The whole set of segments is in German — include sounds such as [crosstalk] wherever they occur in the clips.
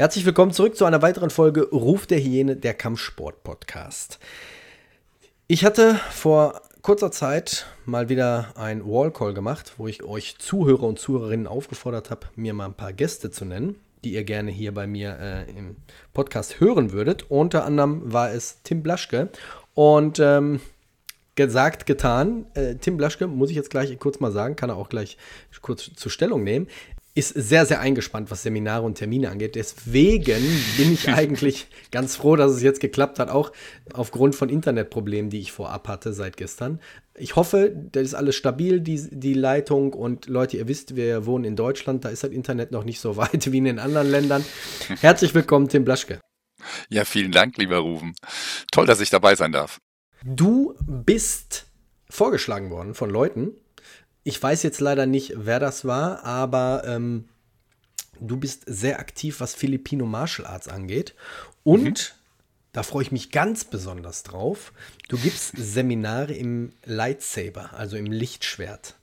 Herzlich willkommen zurück zu einer weiteren Folge Ruf der Hyäne, der Kampfsport-Podcast. Ich hatte vor kurzer Zeit mal wieder ein Wallcall gemacht, wo ich euch Zuhörer und Zuhörerinnen aufgefordert habe, mir mal ein paar Gäste zu nennen, die ihr gerne hier bei mir äh, im Podcast hören würdet. Unter anderem war es Tim Blaschke und ähm, gesagt, getan. Äh, Tim Blaschke, muss ich jetzt gleich kurz mal sagen, kann er auch gleich kurz zur Stellung nehmen ist sehr, sehr eingespannt, was Seminare und Termine angeht. Deswegen bin ich [laughs] eigentlich ganz froh, dass es jetzt geklappt hat, auch aufgrund von Internetproblemen, die ich vorab hatte seit gestern. Ich hoffe, das ist alles stabil, die, die Leitung. Und Leute, ihr wisst, wir wohnen in Deutschland, da ist das Internet noch nicht so [laughs] weit wie in den anderen Ländern. Herzlich willkommen, Tim Blaschke. Ja, vielen Dank, lieber Rufen. Toll, dass ich dabei sein darf. Du bist vorgeschlagen worden von Leuten, ich weiß jetzt leider nicht, wer das war, aber ähm, du bist sehr aktiv, was Filipino Martial Arts angeht. Und mhm. da freue ich mich ganz besonders drauf. Du gibst Seminare im Lightsaber, also im Lichtschwert.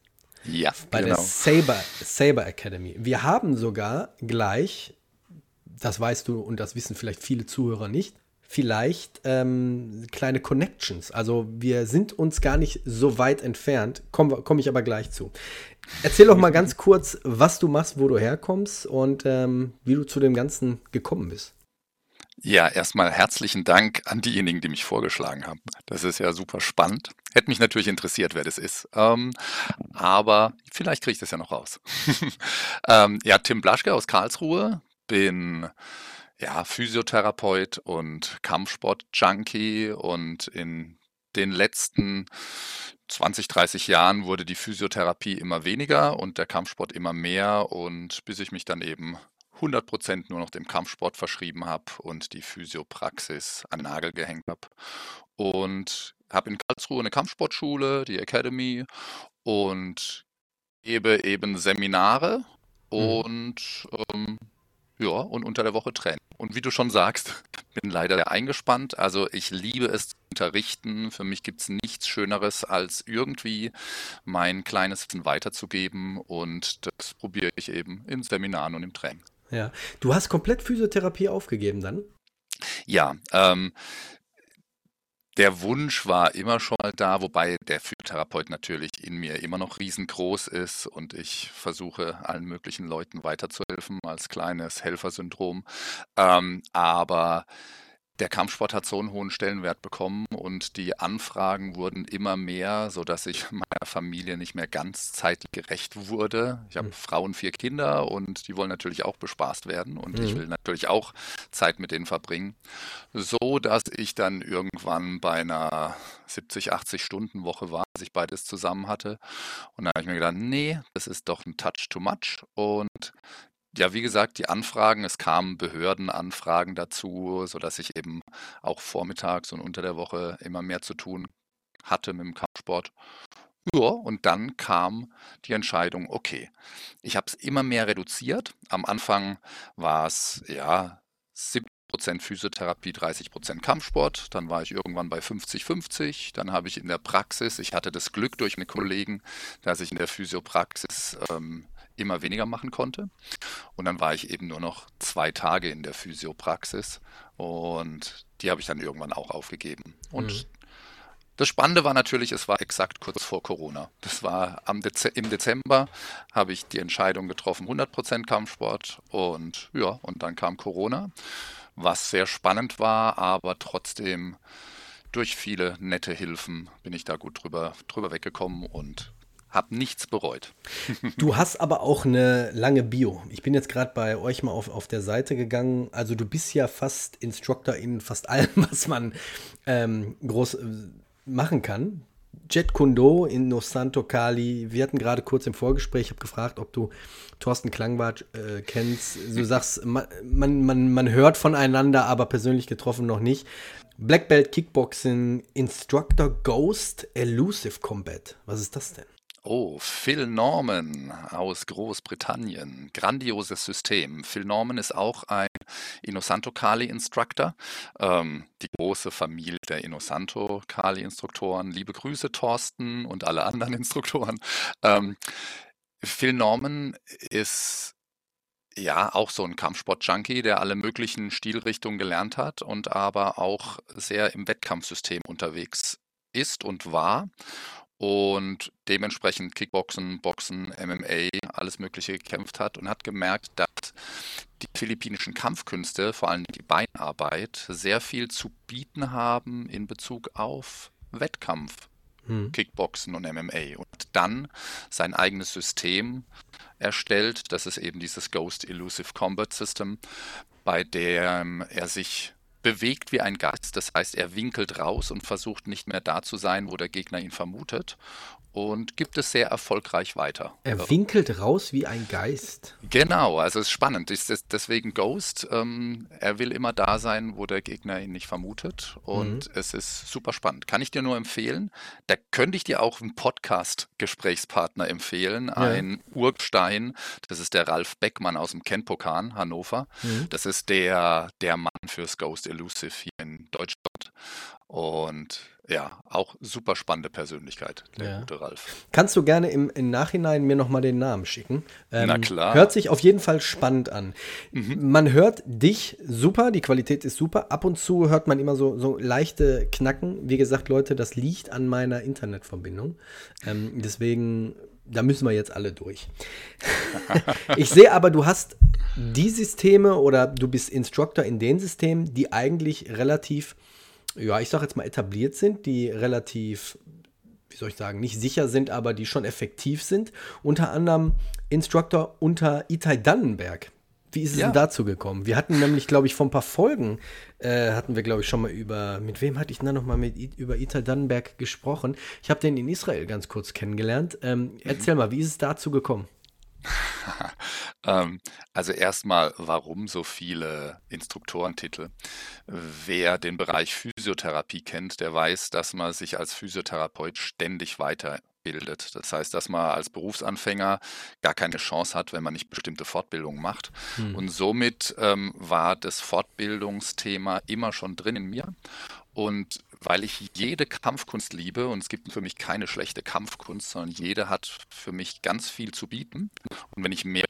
Ja, bei genau. der Saber, Saber Academy. Wir haben sogar gleich, das weißt du und das wissen vielleicht viele Zuhörer nicht, vielleicht ähm, kleine Connections. Also wir sind uns gar nicht so weit entfernt, komme komm ich aber gleich zu. Erzähl doch mal ganz [laughs] kurz, was du machst, wo du herkommst und ähm, wie du zu dem Ganzen gekommen bist. Ja, erstmal herzlichen Dank an diejenigen, die mich vorgeschlagen haben. Das ist ja super spannend. Hätte mich natürlich interessiert, wer das ist. Ähm, aber vielleicht kriege ich das ja noch raus. [laughs] ähm, ja, Tim Blaschke aus Karlsruhe. Bin ja, Physiotherapeut und Kampfsport-Junkie und in den letzten 20, 30 Jahren wurde die Physiotherapie immer weniger und der Kampfsport immer mehr und bis ich mich dann eben 100% nur noch dem Kampfsport verschrieben habe und die Physiopraxis an den Nagel gehängt habe. Und habe in Karlsruhe eine Kampfsportschule, die Academy und gebe eben Seminare mhm. und ähm, ja, und unter der Woche Training. Und wie du schon sagst, [laughs] bin leider sehr eingespannt. Also ich liebe es zu unterrichten. Für mich gibt es nichts Schöneres, als irgendwie mein kleines Wissen weiterzugeben. Und das probiere ich eben in Seminaren und im Training. Ja, du hast komplett Physiotherapie aufgegeben dann? Ja, ähm, der Wunsch war immer schon mal da, wobei der Physiotherapeut natürlich in mir immer noch riesengroß ist und ich versuche allen möglichen Leuten weiterzuhelfen als kleines Helfersyndrom. Ähm, aber der Kampfsport hat so einen hohen Stellenwert bekommen und die Anfragen wurden immer mehr, sodass ich [laughs] meiner Familie nicht mehr ganz zeitlich gerecht wurde. Ich habe mhm. Frauen, vier Kinder und die wollen natürlich auch bespaßt werden und mhm. ich will natürlich auch Zeit mit denen verbringen. So dass ich dann irgendwann bei einer 70, 80 Stunden Woche war, als ich beides zusammen hatte. Und da habe ich mir gedacht, nee, das ist doch ein Touch too much. Und ja, wie gesagt, die Anfragen, es kamen Behördenanfragen dazu, sodass ich eben auch vormittags und unter der Woche immer mehr zu tun hatte mit dem Kampfsport. Ja, und dann kam die Entscheidung, okay, ich habe es immer mehr reduziert. Am Anfang war es ja 70% Physiotherapie, 30% Kampfsport. Dann war ich irgendwann bei 50-50. Dann habe ich in der Praxis, ich hatte das Glück durch meine Kollegen, dass ich in der Physiopraxis ähm, immer weniger machen konnte. Und dann war ich eben nur noch zwei Tage in der Physiopraxis und die habe ich dann irgendwann auch aufgegeben. Und mhm. das Spannende war natürlich, es war exakt kurz vor Corona. Das war Dez im Dezember habe ich die Entscheidung getroffen, 100% Kampfsport und ja, und dann kam Corona, was sehr spannend war, aber trotzdem durch viele nette Hilfen bin ich da gut drüber, drüber weggekommen und habe nichts bereut. [laughs] Du hast aber auch eine lange Bio. Ich bin jetzt gerade bei euch mal auf, auf der Seite gegangen. Also du bist ja fast Instructor in fast [laughs] allem, was man ähm, groß äh, machen kann. Jet Kundo in Nos Santo Cali. Wir hatten gerade kurz im Vorgespräch, ich habe gefragt, ob du Thorsten Klangwart äh, kennst. Du sagst, man, man, man hört voneinander, aber persönlich getroffen noch nicht. Black Belt Kickboxing Instructor Ghost Elusive Combat. Was ist das denn? Oh, Phil Norman aus Großbritannien. Grandioses System. Phil Norman ist auch ein Inosanto Kali Instructor. Ähm, die große Familie der Inosanto Kali Instruktoren. Liebe Grüße, Thorsten und alle anderen [laughs] Instruktoren. Ähm, Phil Norman ist ja, auch so ein Kampfsport-Junkie, der alle möglichen Stilrichtungen gelernt hat und aber auch sehr im Wettkampfsystem unterwegs ist und war und dementsprechend Kickboxen, Boxen, MMA, alles Mögliche gekämpft hat und hat gemerkt, dass die philippinischen Kampfkünste, vor allem die Beinarbeit, sehr viel zu bieten haben in Bezug auf Wettkampf, hm. Kickboxen und MMA. Und dann sein eigenes System erstellt. Das ist eben dieses Ghost Elusive Combat System, bei dem er sich bewegt wie ein Geist. Das heißt, er winkelt raus und versucht nicht mehr da zu sein, wo der Gegner ihn vermutet und gibt es sehr erfolgreich weiter. Er winkelt raus wie ein Geist. Genau, also es ist spannend. Ist deswegen Ghost. Ähm, er will immer da sein, wo der Gegner ihn nicht vermutet. Und mhm. es ist super spannend. Kann ich dir nur empfehlen. Da könnte ich dir auch einen Podcast-Gesprächspartner empfehlen. Ja. Ein Urgestein. Das ist der Ralf Beckmann aus dem Kenpokan, Hannover. Mhm. Das ist der, der Mann fürs Ghost Elusive hier in Deutschland. Und ja, auch super spannende Persönlichkeit, der ja. gute Ralf. Kannst du gerne im, im Nachhinein mir nochmal den Namen schicken? Ähm, Na klar. Hört sich auf jeden Fall spannend an. Mhm. Man hört dich super, die Qualität ist super. Ab und zu hört man immer so, so leichte Knacken. Wie gesagt, Leute, das liegt an meiner Internetverbindung. Ähm, deswegen, da müssen wir jetzt alle durch. [laughs] ich sehe aber, du hast die Systeme oder du bist Instructor in den Systemen, die eigentlich relativ ja, ich sag jetzt mal etabliert sind, die relativ, wie soll ich sagen, nicht sicher sind, aber die schon effektiv sind. Unter anderem Instructor unter Itai Dannenberg. Wie ist es ja. denn dazu gekommen? Wir hatten nämlich, glaube ich, vor ein paar Folgen, äh, hatten wir, glaube ich, schon mal über, mit wem hatte ich denn da nochmal mit, über Itai Dannenberg gesprochen? Ich habe den in Israel ganz kurz kennengelernt. Ähm, mhm. Erzähl mal, wie ist es dazu gekommen? [laughs] Ähm, also erstmal, warum so viele Instruktorentitel? Wer den Bereich Physiotherapie kennt, der weiß, dass man sich als Physiotherapeut ständig weiterbildet. Das heißt, dass man als Berufsanfänger gar keine Chance hat, wenn man nicht bestimmte Fortbildungen macht. Hm. Und somit ähm, war das Fortbildungsthema immer schon drin in mir. Und weil ich jede Kampfkunst liebe und es gibt für mich keine schlechte Kampfkunst, sondern jede hat für mich ganz viel zu bieten. Und wenn ich mehr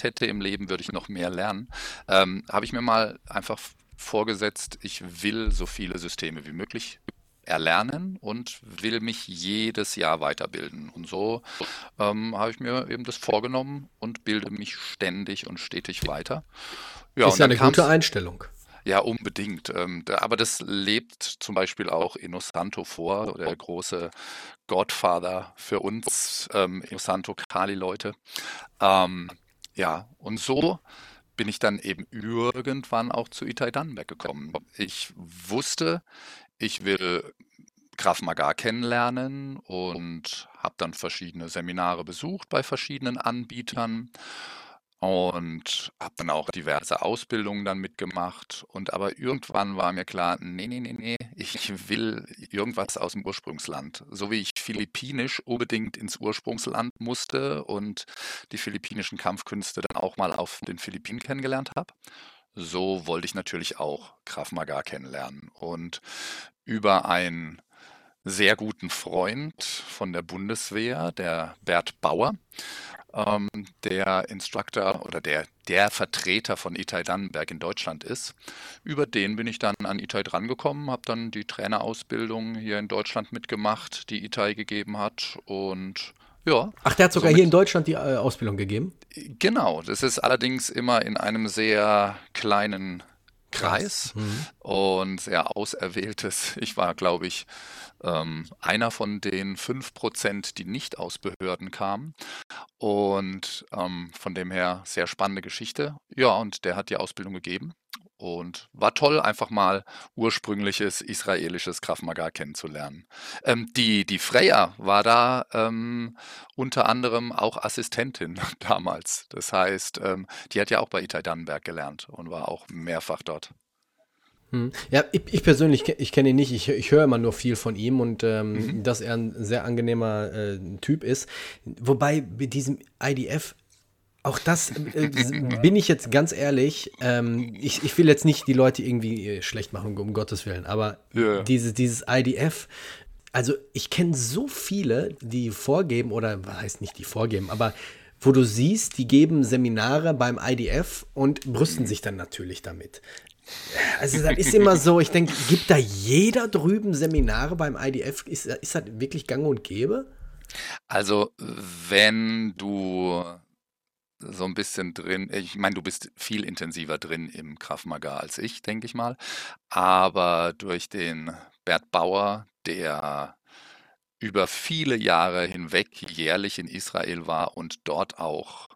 hätte im Leben, würde ich noch mehr lernen, ähm, habe ich mir mal einfach vorgesetzt, ich will so viele Systeme wie möglich erlernen und will mich jedes Jahr weiterbilden. Und so ähm, habe ich mir eben das vorgenommen und bilde mich ständig und stetig weiter. Ja, ist ja eine gute Einstellung. Ja, unbedingt. Ähm, aber das lebt zum Beispiel auch Inosanto vor, der große Godfather für uns, ähm, Inosanto Kali-Leute. Ähm, ja, und so bin ich dann eben irgendwann auch zu Itai Dannenberg gekommen. Ich wusste, ich will Graf Magar kennenlernen und habe dann verschiedene Seminare besucht bei verschiedenen Anbietern und habe dann auch diverse Ausbildungen dann mitgemacht. Und aber irgendwann war mir klar, nee, nee, nee, nee, ich will irgendwas aus dem Ursprungsland. So wie ich Philippinisch unbedingt ins Ursprungsland musste und die philippinischen Kampfkünste dann auch mal auf den Philippinen kennengelernt habe. So wollte ich natürlich auch Krav Maga kennenlernen. Und über einen sehr guten Freund von der Bundeswehr, der Bert Bauer, ähm, der Instructor oder der, der Vertreter von Itai Dannenberg in Deutschland ist. Über den bin ich dann an Itai drangekommen, habe dann die Trainerausbildung hier in Deutschland mitgemacht, die Itai gegeben hat und ja. Ach, der hat sogar hier in Deutschland die äh, Ausbildung gegeben? Genau, das ist allerdings immer in einem sehr kleinen Kreis mhm. und sehr auserwähltes. Ich war, glaube ich, ähm, einer von den fünf Prozent, die nicht aus Behörden kamen. Und ähm, von dem her sehr spannende Geschichte. Ja, und der hat die Ausbildung gegeben. Und war toll, einfach mal ursprüngliches israelisches Krav Maga kennenzulernen. Ähm, die, die Freya war da ähm, unter anderem auch Assistentin [laughs] damals. Das heißt, ähm, die hat ja auch bei Itai Dannenberg gelernt und war auch mehrfach dort. Hm. Ja, ich, ich, persönlich, ich kenne ihn nicht, ich, ich höre immer nur viel von ihm und ähm, mhm. dass er ein sehr angenehmer äh, Typ ist. Wobei mit diesem IDF, auch das äh, [laughs] bin ich jetzt ganz ehrlich, ähm, ich, ich will jetzt nicht die Leute irgendwie äh, schlecht machen, um Gottes Willen, aber ja. dieses, dieses IDF, also ich kenne so viele, die vorgeben, oder was heißt nicht die vorgeben, aber wo du siehst, die geben Seminare beim IDF und brüsten sich dann natürlich damit. Also das ist immer so, ich denke, gibt da jeder drüben Seminare beim IDF? Ist, ist das wirklich gang und gäbe? Also wenn du so ein bisschen drin, ich meine, du bist viel intensiver drin im Krav Maga als ich, denke ich mal, aber durch den Bert Bauer, der über viele Jahre hinweg jährlich in Israel war und dort auch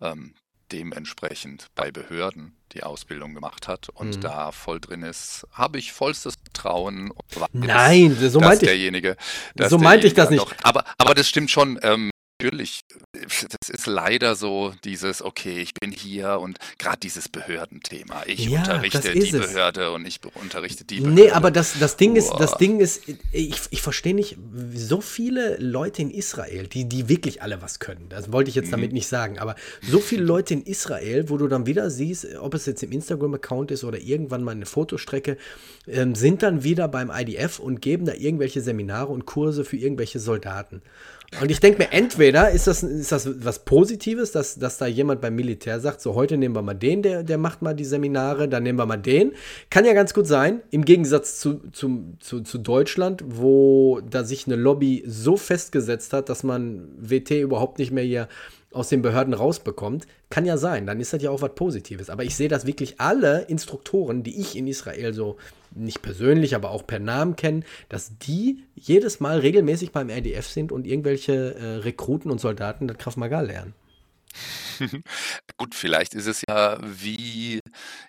ähm, dementsprechend bei Behörden die Ausbildung gemacht hat und mhm. da voll drin ist, habe ich vollstes Vertrauen. Nein, so meinte ich. Derjenige, so meinte ich das nicht. Noch, aber, aber das stimmt schon. Ähm, natürlich, das ist leider so dieses, okay, ich bin hier und gerade dieses Behördenthema. Ich ja, unterrichte die es. Behörde und ich unterrichte die Behörde. Nee, aber das, das Ding ist, das Ding ist, ich, ich verstehe nicht, so viele Leute in Israel, die, die wirklich alle was können. Das wollte ich jetzt mhm. damit nicht sagen, aber so viele Leute in Israel, wo du dann wieder siehst, ob es jetzt im Instagram-Account ist oder irgendwann mal eine Fotostrecke, ähm, sind dann wieder beim IDF und geben da irgendwelche Seminare und Kurse für irgendwelche Soldaten. Und ich denke mir, entweder ist das, ist das was Positives, dass, dass da jemand beim Militär sagt, so heute nehmen wir mal den, der, der macht mal die Seminare, dann nehmen wir mal den. Kann ja ganz gut sein, im Gegensatz zu, zu, zu, zu Deutschland, wo da sich eine Lobby so festgesetzt hat, dass man WT überhaupt nicht mehr hier aus den Behörden rausbekommt, kann ja sein, dann ist das ja auch was Positives. Aber ich sehe, dass wirklich alle Instruktoren, die ich in Israel so nicht persönlich, aber auch per Namen kenne, dass die jedes Mal regelmäßig beim RDF sind und irgendwelche äh, Rekruten und Soldaten das Krav Maga lernen. [laughs] Gut, vielleicht ist es ja wie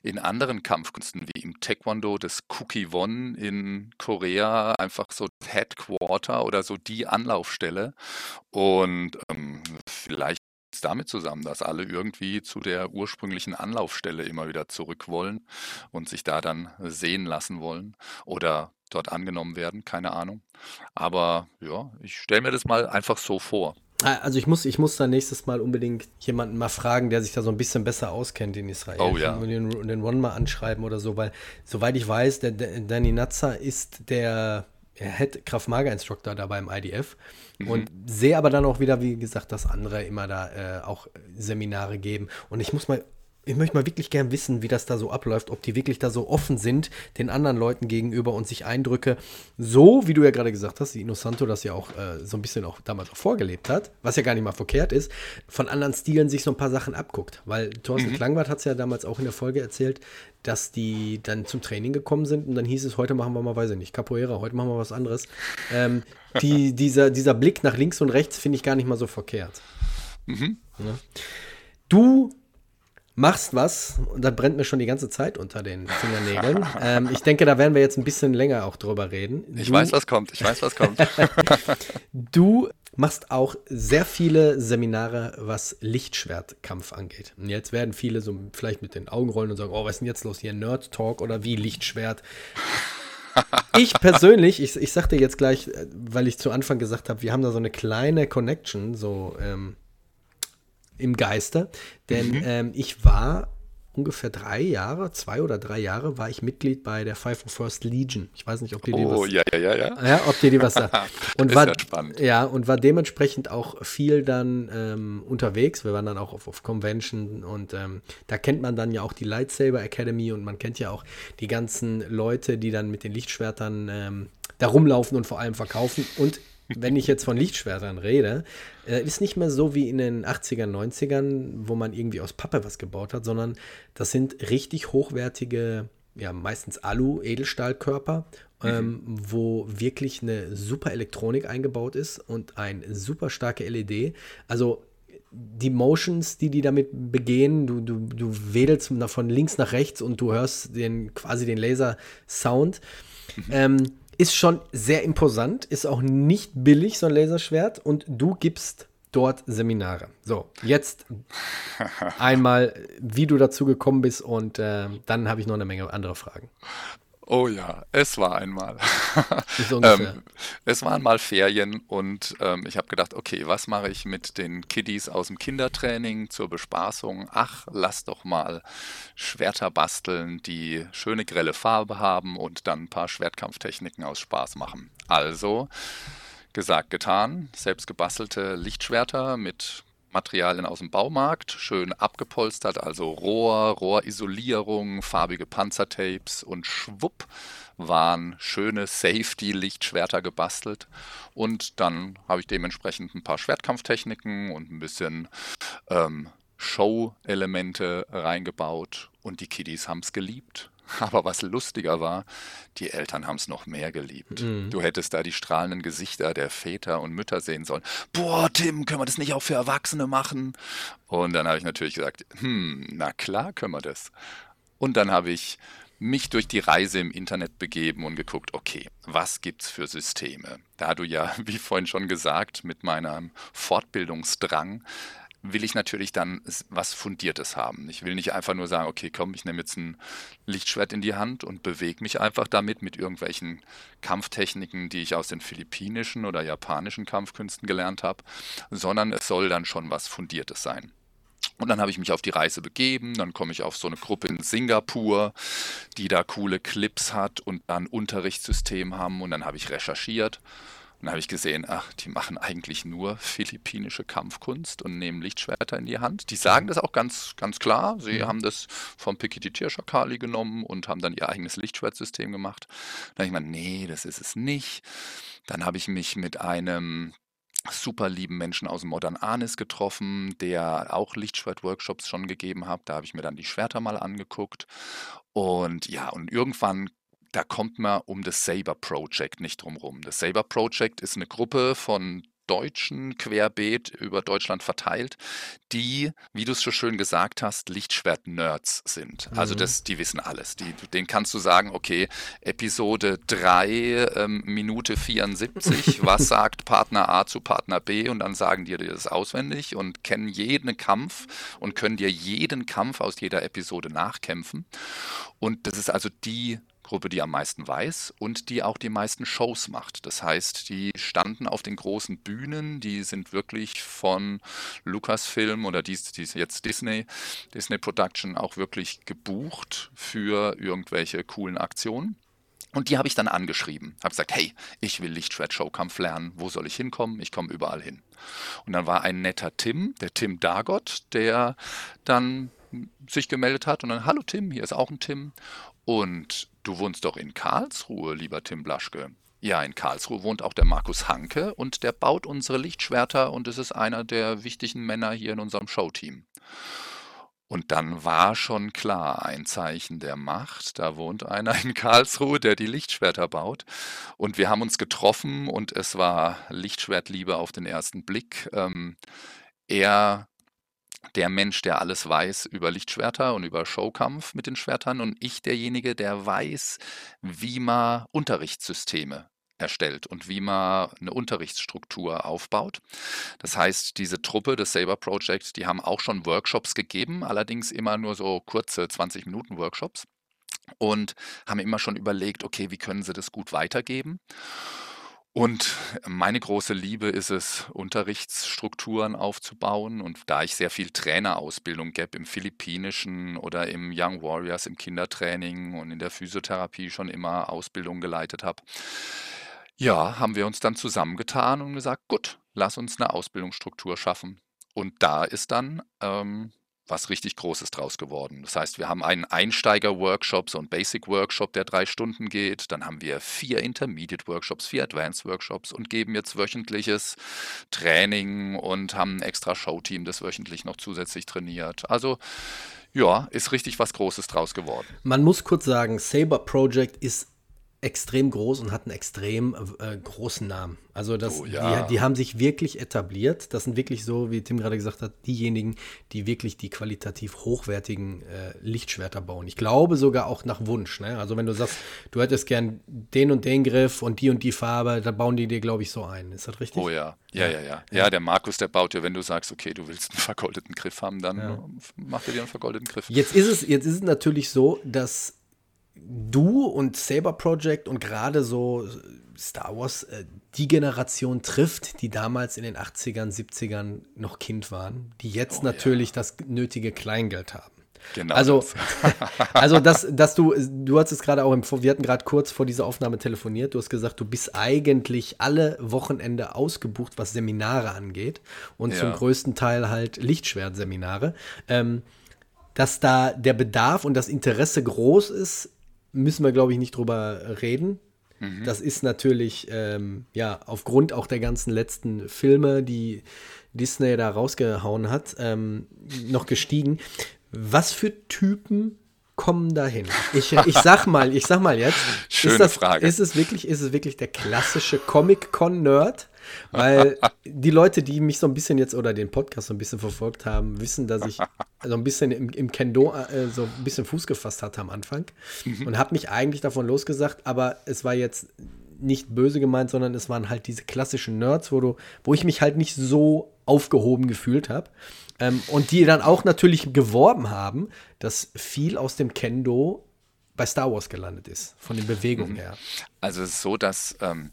in anderen Kampfkünsten, wie im Taekwondo, das Won in Korea, einfach so Headquarter oder so die Anlaufstelle. Und ähm, vielleicht damit zusammen, dass alle irgendwie zu der ursprünglichen Anlaufstelle immer wieder zurück wollen und sich da dann sehen lassen wollen oder dort angenommen werden, keine Ahnung. Aber ja, ich stelle mir das mal einfach so vor. Ah, also ich muss, ich muss da nächstes Mal unbedingt jemanden mal fragen, der sich da so ein bisschen besser auskennt in Israel. Oh ja. Und den, den Ron mal anschreiben oder so, weil soweit ich weiß, der, der Danny Natzer ist der Head Krav Maga Instructor da beim IDF. Mhm. Und sehe aber dann auch wieder, wie gesagt, dass andere immer da äh, auch Seminare geben. Und ich muss mal ich möchte mal wirklich gern wissen, wie das da so abläuft, ob die wirklich da so offen sind den anderen Leuten gegenüber und sich Eindrücke, so wie du ja gerade gesagt hast, die Innocento das ja auch äh, so ein bisschen auch damals auch vorgelebt hat, was ja gar nicht mal verkehrt ist, von anderen Stilen sich so ein paar Sachen abguckt. Weil Thorsten mhm. Klangwart hat es ja damals auch in der Folge erzählt, dass die dann zum Training gekommen sind und dann hieß es, heute machen wir mal, weiß ich nicht, Capoeira, heute machen wir was anderes. Ähm, die, [laughs] dieser, dieser Blick nach links und rechts finde ich gar nicht mal so verkehrt. Mhm. Ja. Du machst was und das brennt mir schon die ganze Zeit unter den Fingernägeln. [laughs] ähm, ich denke, da werden wir jetzt ein bisschen länger auch drüber reden. Du, ich weiß, was kommt. Ich weiß, was kommt. [laughs] du machst auch sehr viele Seminare, was Lichtschwertkampf angeht. Und jetzt werden viele so vielleicht mit den Augen rollen und sagen, oh, was ist denn jetzt los hier? Nerd Talk oder wie Lichtschwert? [laughs] ich persönlich, ich, ich sag dir jetzt gleich, äh, weil ich zu Anfang gesagt habe, wir haben da so eine kleine Connection, so ähm, im Geiste. Denn mhm. ähm, ich war ungefähr drei Jahre, zwei oder drei Jahre, war ich Mitglied bei der 501st Legion. Ich weiß nicht, ob die, die oh, was, ja, ja, ja, ja. ja, ob die, die was sagt. [laughs] Und war, ja, und war dementsprechend auch viel dann ähm, unterwegs. Wir waren dann auch auf, auf Convention und ähm, da kennt man dann ja auch die Lightsaber Academy und man kennt ja auch die ganzen Leute, die dann mit den Lichtschwertern ähm, da rumlaufen und vor allem verkaufen. Und wenn ich jetzt von Lichtschwertern rede, äh, ist nicht mehr so wie in den 80ern, 90ern, wo man irgendwie aus Pappe was gebaut hat, sondern das sind richtig hochwertige, ja, meistens Alu-Edelstahlkörper, mhm. ähm, wo wirklich eine super Elektronik eingebaut ist und ein super starke LED. Also die Motions, die die damit begehen, du, du, du wedelst von links nach rechts und du hörst den, quasi den Laser-Sound. Mhm. Ähm, ist schon sehr imposant, ist auch nicht billig, so ein Laserschwert. Und du gibst dort Seminare. So, jetzt [laughs] einmal, wie du dazu gekommen bist und äh, dann habe ich noch eine Menge andere Fragen. Oh ja, es war einmal. [laughs] ähm, es waren mal Ferien und ähm, ich habe gedacht, okay, was mache ich mit den Kiddies aus dem Kindertraining zur Bespaßung? Ach, lass doch mal Schwerter basteln, die schöne grelle Farbe haben und dann ein paar Schwertkampftechniken aus Spaß machen. Also gesagt, getan, selbst gebastelte Lichtschwerter mit Materialien aus dem Baumarkt, schön abgepolstert, also Rohr, Rohrisolierung, farbige Panzertapes und schwupp waren schöne Safety-Lichtschwerter gebastelt. Und dann habe ich dementsprechend ein paar Schwertkampftechniken und ein bisschen ähm, Show-Elemente reingebaut und die Kiddies haben es geliebt. [laughs] Aber was lustiger war, die Eltern haben es noch mehr geliebt. Mhm. Du hättest da die strahlenden Gesichter der Väter und Mütter sehen sollen. Boah, Tim, können wir das nicht auch für Erwachsene machen? Und dann habe ich natürlich gesagt, hm, na klar können wir das. Und dann habe ich mich durch die Reise im Internet begeben und geguckt, okay, was gibt es für Systeme? Da du ja, [laughs] wie vorhin schon gesagt, mit meinem Fortbildungsdrang will ich natürlich dann was Fundiertes haben. Ich will nicht einfach nur sagen, okay, komm, ich nehme jetzt ein Lichtschwert in die Hand und bewege mich einfach damit mit irgendwelchen Kampftechniken, die ich aus den philippinischen oder japanischen Kampfkünsten gelernt habe, sondern es soll dann schon was Fundiertes sein. Und dann habe ich mich auf die Reise begeben, dann komme ich auf so eine Gruppe in Singapur, die da coole Clips hat und dann Unterrichtssystem haben und dann habe ich recherchiert dann habe ich gesehen, ach, die machen eigentlich nur philippinische Kampfkunst und nehmen Lichtschwerter in die Hand. Die sagen das auch ganz, ganz klar. Sie mhm. haben das vom Piketty-Tirschakali genommen und haben dann ihr eigenes Lichtschwertsystem gemacht. Dann habe ich gemeint, nee, das ist es nicht. Dann habe ich mich mit einem super lieben Menschen aus Modern Anis getroffen, der auch Lichtschwert-Workshops schon gegeben hat. Da habe ich mir dann die Schwerter mal angeguckt. Und ja, und irgendwann da kommt man um das Saber Project nicht drum rum. Das Saber Project ist eine Gruppe von Deutschen querbeet über Deutschland verteilt, die, wie du es so schön gesagt hast, Lichtschwert-Nerds sind. Also mhm. das, die wissen alles. Die, denen kannst du sagen, okay, Episode 3, ähm, Minute 74, [laughs] was sagt Partner A zu Partner B und dann sagen die dir das auswendig und kennen jeden Kampf und können dir jeden Kampf aus jeder Episode nachkämpfen. Und das ist also die Gruppe, die am meisten weiß und die auch die meisten Shows macht. Das heißt, die standen auf den großen Bühnen, die sind wirklich von Lucasfilm oder die, die jetzt Disney, Disney Production auch wirklich gebucht für irgendwelche coolen Aktionen. Und die habe ich dann angeschrieben. Habe gesagt, hey, ich will Lichtschwert-Showkampf lernen. Wo soll ich hinkommen? Ich komme überall hin. Und dann war ein netter Tim, der Tim Dagot, der dann sich gemeldet hat und dann, hallo Tim, hier ist auch ein Tim. Und du wohnst doch in Karlsruhe, lieber Tim Blaschke. Ja, in Karlsruhe wohnt auch der Markus Hanke und der baut unsere Lichtschwerter und es ist einer der wichtigen Männer hier in unserem Showteam. Und dann war schon klar, ein Zeichen der Macht. Da wohnt einer in Karlsruhe, der die Lichtschwerter baut. Und wir haben uns getroffen und es war Lichtschwertliebe auf den ersten Blick. Ähm, er der Mensch, der alles weiß über Lichtschwerter und über Showkampf mit den Schwertern und ich derjenige, der weiß, wie man Unterrichtssysteme erstellt und wie man eine Unterrichtsstruktur aufbaut. Das heißt, diese Truppe des Saber Project, die haben auch schon Workshops gegeben, allerdings immer nur so kurze 20 Minuten Workshops und haben immer schon überlegt, okay, wie können sie das gut weitergeben? Und meine große Liebe ist es, Unterrichtsstrukturen aufzubauen. Und da ich sehr viel Trainerausbildung gebe im Philippinischen oder im Young Warriors, im Kindertraining und in der Physiotherapie schon immer Ausbildung geleitet habe, ja, haben wir uns dann zusammengetan und gesagt, gut, lass uns eine Ausbildungsstruktur schaffen. Und da ist dann ähm, was richtig Großes draus geworden. Das heißt, wir haben einen Einsteiger-Workshop, so einen Basic-Workshop, der drei Stunden geht. Dann haben wir vier Intermediate-Workshops, vier Advanced-Workshops und geben jetzt wöchentliches Training und haben ein extra Showteam, das wöchentlich noch zusätzlich trainiert. Also ja, ist richtig was Großes draus geworden. Man muss kurz sagen, Saber Project ist extrem groß und hat einen extrem äh, großen Namen. Also das, oh, ja. die, die, haben sich wirklich etabliert. Das sind wirklich so, wie Tim gerade gesagt hat, diejenigen, die wirklich die qualitativ hochwertigen äh, Lichtschwerter bauen. Ich glaube sogar auch nach Wunsch. Ne? Also wenn du sagst, du hättest gern den und den Griff und die und die Farbe, dann bauen die dir, glaube ich, so ein. Ist das richtig? Oh ja. Ja, ja, ja. Ja, der Markus, der baut dir, wenn du sagst, okay, du willst einen vergoldeten Griff haben, dann ja. macht er dir einen vergoldeten Griff. Jetzt ist es, jetzt ist es natürlich so, dass du und Saber Project und gerade so Star Wars äh, die Generation trifft, die damals in den 80ern, 70ern noch Kind waren, die jetzt oh, natürlich ja. das nötige Kleingeld haben. Genau. Also, das. [laughs] also dass, dass du, du hast es gerade auch im, wir hatten gerade kurz vor dieser Aufnahme telefoniert, du hast gesagt, du bist eigentlich alle Wochenende ausgebucht, was Seminare angeht und ja. zum größten Teil halt Lichtschwertseminare. Ähm, dass da der Bedarf und das Interesse groß ist, müssen wir, glaube ich, nicht drüber reden. Mhm. Das ist natürlich, ähm, ja, aufgrund auch der ganzen letzten Filme, die Disney da rausgehauen hat, ähm, noch gestiegen. Was für Typen kommen dahin? Ich, ich sag mal, ich sag mal jetzt, [laughs] Schöne ist, das, Frage. ist es wirklich, ist es wirklich der klassische Comic-Con-Nerd? Weil [laughs] die Leute, die mich so ein bisschen jetzt oder den Podcast so ein bisschen verfolgt haben, wissen, dass ich so ein bisschen im, im Kendo äh, so ein bisschen Fuß gefasst hatte am Anfang mhm. und habe mich eigentlich davon losgesagt, aber es war jetzt nicht böse gemeint, sondern es waren halt diese klassischen Nerds, wo, du, wo ich mich halt nicht so aufgehoben gefühlt habe. Ähm, und die dann auch natürlich geworben haben, dass viel aus dem Kendo bei Star Wars gelandet ist, von den Bewegungen mhm. her. Also es ist so, dass ähm,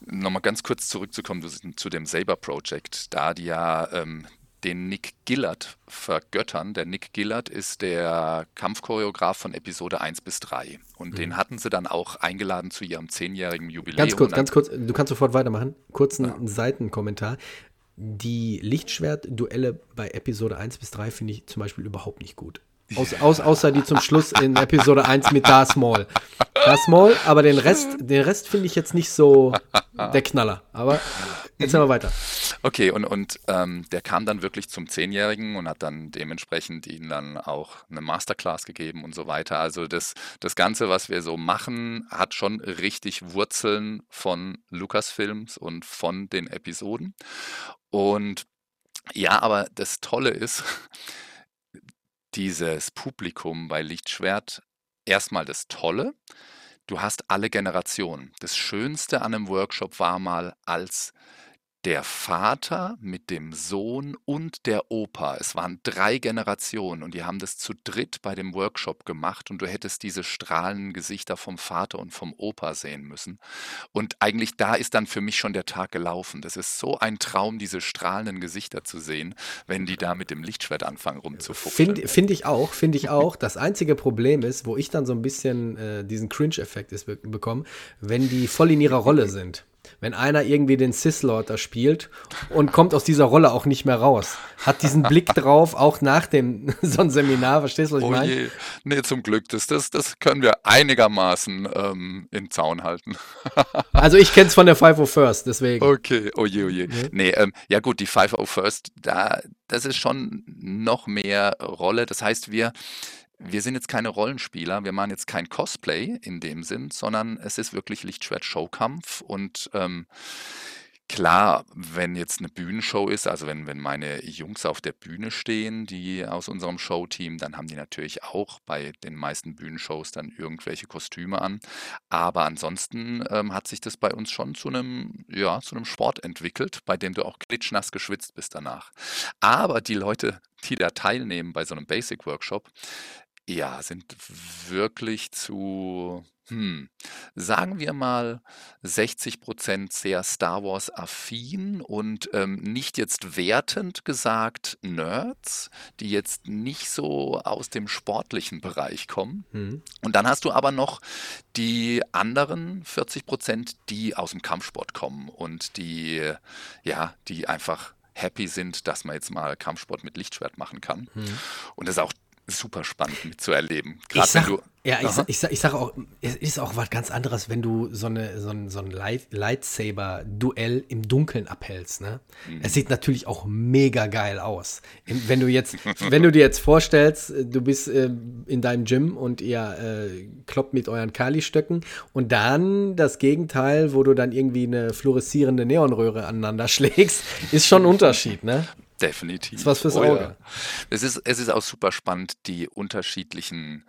nochmal ganz kurz zurückzukommen zu dem Saber Project, da die ja ähm, den Nick Gillard vergöttern. Der Nick Gillard ist der Kampfchoreograf von Episode 1 bis 3. Und mhm. den hatten sie dann auch eingeladen zu ihrem zehnjährigen Jubiläum. Ganz kurz, ganz kurz, du kannst sofort weitermachen. Kurzen ja. Seitenkommentar. Die Lichtschwert-Duelle bei Episode 1 bis 3 finde ich zum Beispiel überhaupt nicht gut. Aus, aus, außer die zum Schluss in Episode 1 mit Darth Maul. Darth Maul, aber den Rest, den Rest finde ich jetzt nicht so der Knaller. Aber erzähl mal weiter. Okay, und, und ähm, der kam dann wirklich zum Zehnjährigen und hat dann dementsprechend ihnen dann auch eine Masterclass gegeben und so weiter. Also das, das Ganze, was wir so machen, hat schon richtig Wurzeln von Lucasfilms und von den Episoden. Und ja, aber das Tolle ist, dieses Publikum bei Lichtschwert erstmal das Tolle. Du hast alle Generationen. Das Schönste an einem Workshop war mal, als der Vater mit dem Sohn und der Opa. Es waren drei Generationen und die haben das zu dritt bei dem Workshop gemacht und du hättest diese strahlenden Gesichter vom Vater und vom Opa sehen müssen. Und eigentlich da ist dann für mich schon der Tag gelaufen. Das ist so ein Traum, diese strahlenden Gesichter zu sehen, wenn die da mit dem Lichtschwert anfangen rumzufuchteln. Finde find ich auch, finde ich auch. Das einzige Problem ist, wo ich dann so ein bisschen äh, diesen Cringe-Effekt bekomme, wenn die voll in ihrer Rolle sind wenn einer irgendwie den Sith-Lord da spielt und kommt aus dieser Rolle auch nicht mehr raus. Hat diesen Blick drauf, auch nach dem [laughs] so ein Seminar, verstehst du, was ich oh meine? Je. Nee, zum Glück, das, das, das können wir einigermaßen ähm, in Zaun halten. [laughs] also ich kenne es von der 501st, deswegen. Okay, oh je, oh je. Nee, nee ähm, ja gut, die 501st, da, das ist schon noch mehr Rolle. Das heißt, wir wir sind jetzt keine Rollenspieler, wir machen jetzt kein Cosplay in dem Sinn, sondern es ist wirklich Lichtschwert-Showkampf und ähm, Klar, wenn jetzt eine Bühnenshow ist, also wenn, wenn meine Jungs auf der Bühne stehen, die aus unserem Showteam, dann haben die natürlich auch bei den meisten Bühnenshows dann irgendwelche Kostüme an. Aber ansonsten ähm, hat sich das bei uns schon zu einem, ja, zu einem Sport entwickelt, bei dem du auch klitschnass geschwitzt bist danach. Aber die Leute, die da teilnehmen bei so einem Basic Workshop, ja, sind wirklich zu, hm, sagen wir mal 60% sehr Star Wars-affin und ähm, nicht jetzt wertend gesagt Nerds, die jetzt nicht so aus dem sportlichen Bereich kommen. Mhm. Und dann hast du aber noch die anderen 40% die aus dem Kampfsport kommen und die, ja, die einfach happy sind, dass man jetzt mal Kampfsport mit Lichtschwert machen kann. Mhm. Und das ist auch super spannend mitzuerleben. Gerade wenn du. Ja, ich, ich, ich sage auch, es ist auch was ganz anderes, wenn du so, eine, so ein, so ein Light, Lightsaber-Duell im Dunkeln abhältst. Ne? Mhm. Es sieht natürlich auch mega geil aus. Wenn du jetzt, [laughs] wenn du dir jetzt vorstellst, du bist äh, in deinem Gym und ihr äh, kloppt mit euren Kali-Stöcken und dann das Gegenteil, wo du dann irgendwie eine fluoreszierende Neonröhre aneinander [laughs] schlägst, ist schon ein Unterschied, ne? Definitiv. Ist was fürs oh, Auge. Ja. Es, ist, es ist auch super spannend, die unterschiedlichen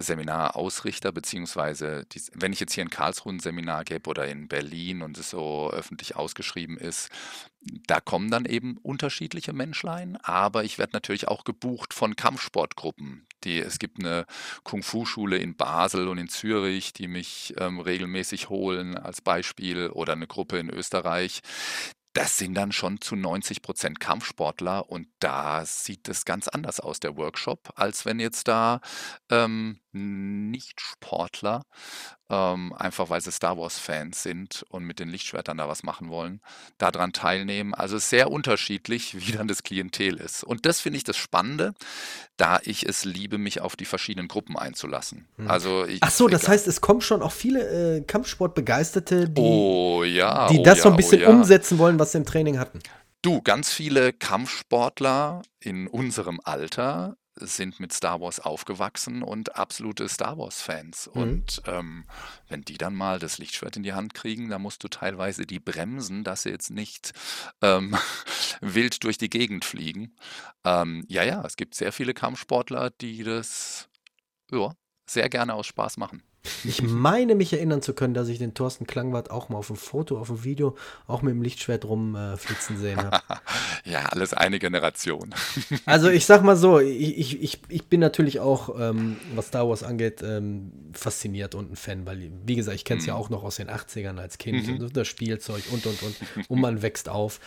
Seminarausrichter, beziehungsweise die, wenn ich jetzt hier in Karlsruhe ein Seminar gebe oder in Berlin und es so öffentlich ausgeschrieben ist, da kommen dann eben unterschiedliche Menschlein, aber ich werde natürlich auch gebucht von Kampfsportgruppen. Die, es gibt eine Kung-Fu-Schule in Basel und in Zürich, die mich ähm, regelmäßig holen als Beispiel oder eine Gruppe in Österreich das sind dann schon zu 90 Prozent Kampfsportler und da sieht es ganz anders aus, der Workshop, als wenn jetzt da ähm, Nicht-Sportler, ähm, einfach weil sie Star Wars-Fans sind und mit den Lichtschwertern da was machen wollen, daran teilnehmen. Also sehr unterschiedlich, [laughs] wie dann das Klientel ist. Und das finde ich das Spannende, da ich es liebe, mich auf die verschiedenen Gruppen einzulassen. Mhm. Also ich, Ach so, das heißt, es kommen schon auch viele äh, Kampfsportbegeisterte, die, oh, ja, die oh, das ja, so ein bisschen oh, ja. umsetzen wollen, was sie im Training hatten. Du, ganz viele Kampfsportler in unserem Alter sind mit Star Wars aufgewachsen und absolute Star Wars-Fans. Mhm. Und ähm, wenn die dann mal das Lichtschwert in die Hand kriegen, dann musst du teilweise die bremsen, dass sie jetzt nicht ähm, [laughs] wild durch die Gegend fliegen. Ähm, ja, ja, es gibt sehr viele Kampfsportler, die das ja, sehr gerne aus Spaß machen. Ich meine mich erinnern zu können, dass ich den Thorsten Klangwart auch mal auf dem Foto, auf dem Video, auch mit dem Lichtschwert rumflitzen äh, sehen habe. [laughs] ja, alles eine Generation. [laughs] also ich sag mal so, ich, ich, ich bin natürlich auch, ähm, was Star Wars angeht, ähm, fasziniert und ein Fan, weil, wie gesagt, ich kenne es mhm. ja auch noch aus den 80ern als Kind, mhm. das Spielzeug und, und, und. Und man wächst auf.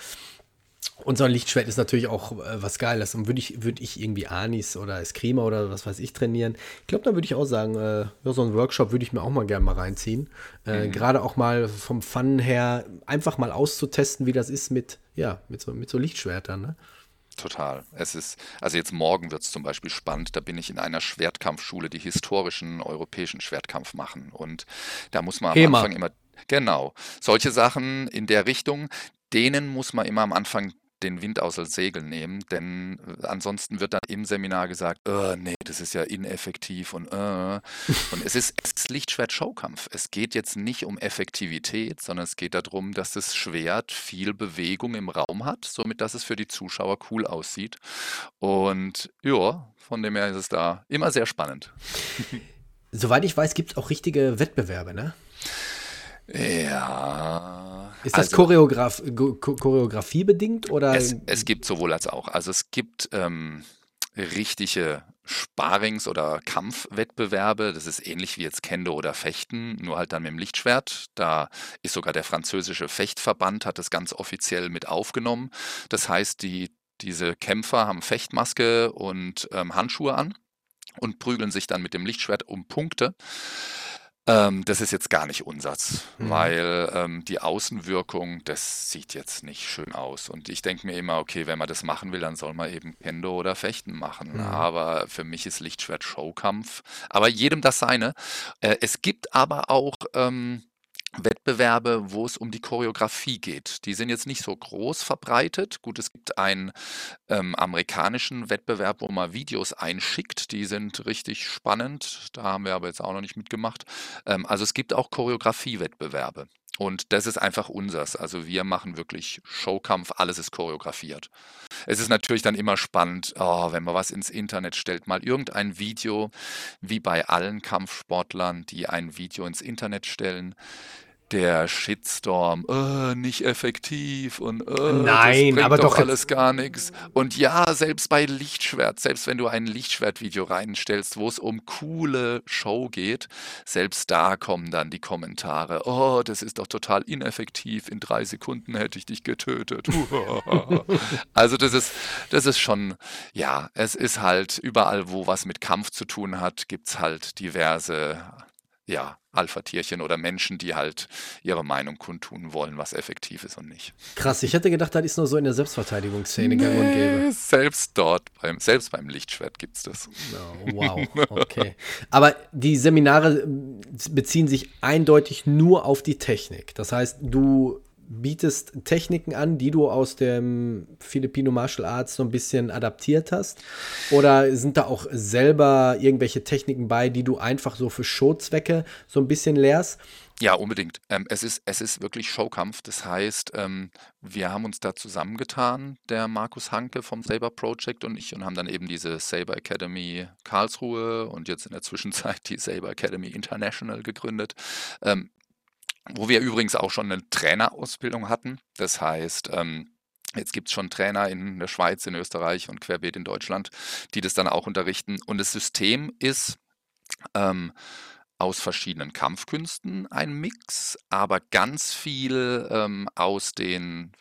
Und so ein Lichtschwert ist natürlich auch äh, was Geiles. Und würde ich, würd ich irgendwie Anis oder Eskrima oder was weiß ich trainieren, ich glaube, da würde ich auch sagen, äh, ja, so ein Workshop würde ich mir auch mal gerne mal reinziehen. Äh, mhm. Gerade auch mal vom Fun her einfach mal auszutesten, wie das ist mit, ja, mit so, mit so Lichtschwertern. Ne? Total. Es ist, also jetzt morgen wird es zum Beispiel spannend. Da bin ich in einer Schwertkampfschule, die historischen europäischen Schwertkampf machen. Und da muss man am Hema. Anfang immer, genau, solche Sachen in der Richtung, denen muss man immer am Anfang den Wind aus als Segel nehmen, denn äh, ansonsten wird dann im Seminar gesagt, äh, nee, das ist ja ineffektiv und äh. Und es ist, es ist Lichtschwert-Showkampf. Es geht jetzt nicht um Effektivität, sondern es geht darum, dass das Schwert viel Bewegung im Raum hat, somit dass es für die Zuschauer cool aussieht. Und ja, von dem her ist es da immer sehr spannend. Soweit ich weiß, gibt es auch richtige Wettbewerbe, ne? Ja. Ist das also, Choreograf Choreografie bedingt oder? Es, es, gibt sowohl als auch. Also es gibt ähm, richtige Sparings- oder Kampfwettbewerbe. Das ist ähnlich wie jetzt Kendo oder Fechten, nur halt dann mit dem Lichtschwert. Da ist sogar der französische Fechtverband, hat das ganz offiziell mit aufgenommen. Das heißt, die, diese Kämpfer haben Fechtmaske und ähm, Handschuhe an und prügeln sich dann mit dem Lichtschwert um Punkte. Ähm, das ist jetzt gar nicht Unsatz, mhm. weil ähm, die Außenwirkung, das sieht jetzt nicht schön aus. Und ich denke mir immer, okay, wenn man das machen will, dann soll man eben Kendo oder Fechten machen. Mhm. Aber für mich ist Lichtschwert Showkampf. Aber jedem das seine. Äh, es gibt aber auch ähm, Wettbewerbe, wo es um die Choreografie geht. Die sind jetzt nicht so groß verbreitet. Gut, es gibt einen ähm, amerikanischen Wettbewerb, wo man Videos einschickt. Die sind richtig spannend. Da haben wir aber jetzt auch noch nicht mitgemacht. Ähm, also es gibt auch Choreografie-Wettbewerbe. Und das ist einfach unsers. Also wir machen wirklich Showkampf, alles ist choreografiert. Es ist natürlich dann immer spannend, oh, wenn man was ins Internet stellt, mal irgendein Video, wie bei allen Kampfsportlern, die ein Video ins Internet stellen der Shitstorm, äh, nicht effektiv und äh, Nein, das aber doch doch alles gar nichts. Und ja, selbst bei Lichtschwert, selbst wenn du ein Lichtschwertvideo reinstellst, wo es um coole Show geht, selbst da kommen dann die Kommentare, oh, das ist doch total ineffektiv, in drei Sekunden hätte ich dich getötet. [laughs] also das ist, das ist schon, ja, es ist halt überall, wo was mit Kampf zu tun hat, gibt es halt diverse ja, Alpha-Tierchen oder Menschen, die halt ihre Meinung kundtun wollen, was effektiv ist und nicht. Krass, ich hätte gedacht, das ist nur so in der Selbstverteidigungsszene gang und gäbe. Selbst dort, beim, selbst beim Lichtschwert gibt es das. Oh, wow, okay. Aber die Seminare äh, beziehen sich eindeutig nur auf die Technik. Das heißt, du bietest Techniken an, die du aus dem Filipino Martial Arts so ein bisschen adaptiert hast? Oder sind da auch selber irgendwelche Techniken bei, die du einfach so für Showzwecke so ein bisschen lehrst? Ja, unbedingt. Ähm, es, ist, es ist wirklich Showkampf. Das heißt, ähm, wir haben uns da zusammengetan, der Markus Hanke vom Saber Project und ich, und haben dann eben diese Saber Academy Karlsruhe und jetzt in der Zwischenzeit die Saber Academy International gegründet. Ähm, wo wir übrigens auch schon eine Trainerausbildung hatten. Das heißt, ähm, Jetzt gibt es schon Trainer in der Schweiz, in Österreich und querbeet in Deutschland, die das dann auch unterrichten. Und das System ist ähm, aus verschiedenen Kampfkünsten ein Mix, aber ganz viel ähm, aus den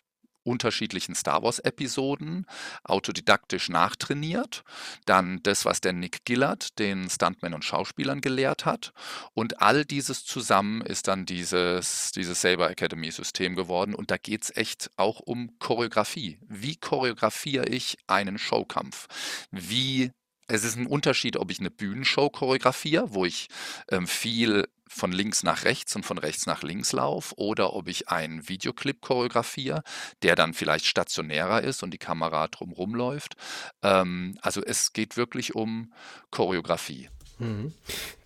unterschiedlichen Star Wars-Episoden autodidaktisch nachtrainiert. Dann das, was der Nick Gillard den Stuntmen und Schauspielern gelehrt hat. Und all dieses zusammen ist dann dieses, dieses Saber Academy-System geworden. Und da geht es echt auch um Choreografie. Wie choreografiere ich einen Showkampf? Wie es ist ein Unterschied, ob ich eine Bühnenshow choreografiere, wo ich ähm, viel von links nach rechts und von rechts nach links laufe oder ob ich einen Videoclip choreografiere, der dann vielleicht stationärer ist und die Kamera drumherum läuft. Ähm, also es geht wirklich um Choreografie. Mhm.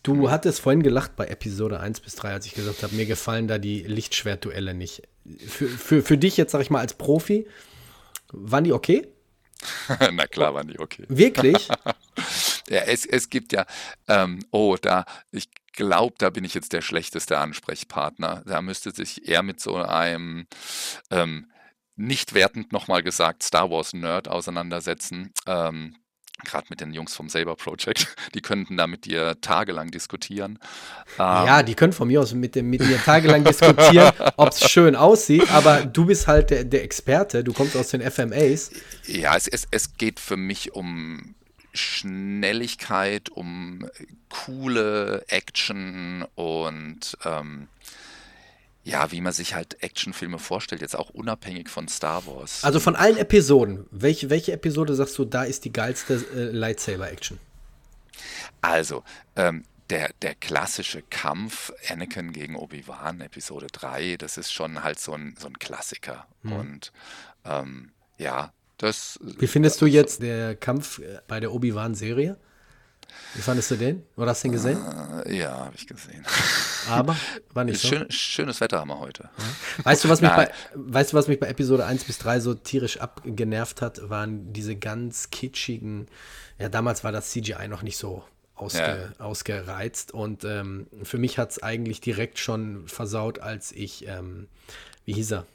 Du hattest vorhin gelacht bei Episode 1 bis 3, als ich gesagt habe, mir gefallen da die Lichtschwertduelle nicht. Für, für, für dich jetzt, sag ich mal, als Profi, waren die okay? [laughs] Na klar waren die okay. Wirklich? [laughs] ja, es, es gibt ja, ähm, oh, da, ich glaube, da bin ich jetzt der schlechteste Ansprechpartner. Da müsste sich eher mit so einem, ähm, nicht wertend nochmal gesagt, Star Wars Nerd auseinandersetzen. Ähm, gerade mit den Jungs vom Saber Project, [laughs] die könnten da mit dir tagelang diskutieren. ja, ähm, die können von mir aus mit, mit mir tagelang diskutieren, [laughs] ob es schön aussieht, aber du bist halt der, der, Experte, du kommst aus den FMAs. Ja, es, es, es geht für mich um Schnelligkeit, um coole Action und ähm, ja, wie man sich halt Actionfilme vorstellt, jetzt auch unabhängig von Star Wars. Also von allen Episoden, welche, welche Episode sagst du, da ist die geilste äh, Lightsaber-Action? Also, ähm, der, der klassische Kampf Anakin gegen Obi-Wan, Episode 3, das ist schon halt so ein, so ein Klassiker. Hm. Und ähm, ja, das. Wie findest du jetzt der Kampf äh, bei der Obi-Wan-Serie? Wie fandest du den? Oder hast du den gesehen? Uh, ja, habe ich gesehen. Aber war nicht so. Schön, schönes Wetter haben wir heute. Weißt du, was mich bei, weißt du, was mich bei Episode 1 bis 3 so tierisch abgenervt hat, waren diese ganz kitschigen, ja, damals war das CGI noch nicht so ausge, ja. ausgereizt und ähm, für mich hat es eigentlich direkt schon versaut, als ich, ähm, wie hieß er?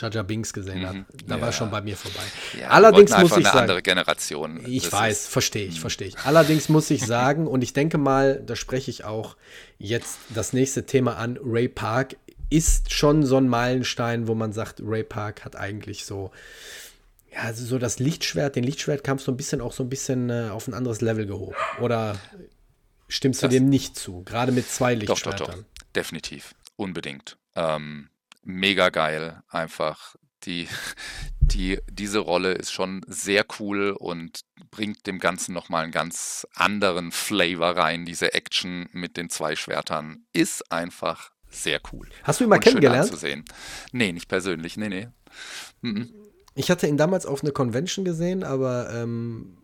Jaja Binks gesehen habe. Mhm. Da ja. war schon bei mir vorbei. Ja, Allerdings muss ich eine sagen, andere Generation. Ich das weiß, verstehe ich, mhm. verstehe ich. Allerdings muss ich sagen, und ich denke mal, da spreche ich auch jetzt das nächste Thema an, Ray Park ist schon so ein Meilenstein, wo man sagt, Ray Park hat eigentlich so, ja, also so das Lichtschwert, den Lichtschwertkampf so ein bisschen auch so ein bisschen äh, auf ein anderes Level gehoben. Oder stimmst du das, dem nicht zu? Gerade mit zwei Lichtschwertern. Doch, doch, doch. Definitiv. Unbedingt. Ähm, mega geil. Einfach die, [laughs] die, diese Rolle ist schon sehr cool und bringt dem Ganzen nochmal einen ganz anderen Flavor rein. Diese Action mit den zwei Schwertern ist einfach sehr cool. Hast du ihn mal kennengelernt? Zu sehen. Nee, nicht persönlich. Nee, nee. Mhm. Ich hatte ihn damals auf eine Convention gesehen, aber ähm,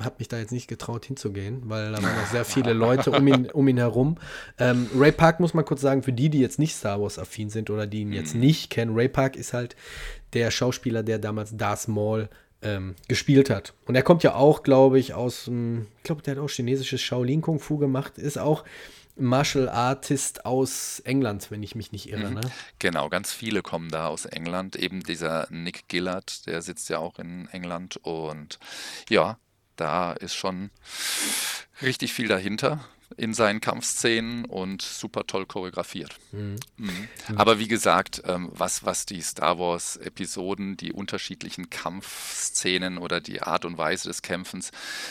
habe mich da jetzt nicht getraut hinzugehen, weil da waren noch sehr viele Leute um ihn, um ihn herum. Ähm, Ray Park muss man kurz sagen, für die, die jetzt nicht Star Wars-affin sind oder die ihn jetzt mhm. nicht kennen, Ray Park ist halt der Schauspieler, der damals Darth Maul ähm, gespielt hat. Und er kommt ja auch, glaube ich, aus, ich glaube, der hat auch chinesisches Shaolin Kung Fu gemacht, ist auch Martial Artist aus England, wenn ich mich nicht irre. Mhm. Ne? Genau, ganz viele kommen da aus England. Eben dieser Nick Gillard, der sitzt ja auch in England und ja, da ist schon richtig viel dahinter in seinen Kampfszenen und super toll choreografiert. Mhm. Mhm. Aber wie gesagt, ähm, was, was die Star Wars-Episoden, die unterschiedlichen Kampfszenen oder die Art und Weise des Kämpfens,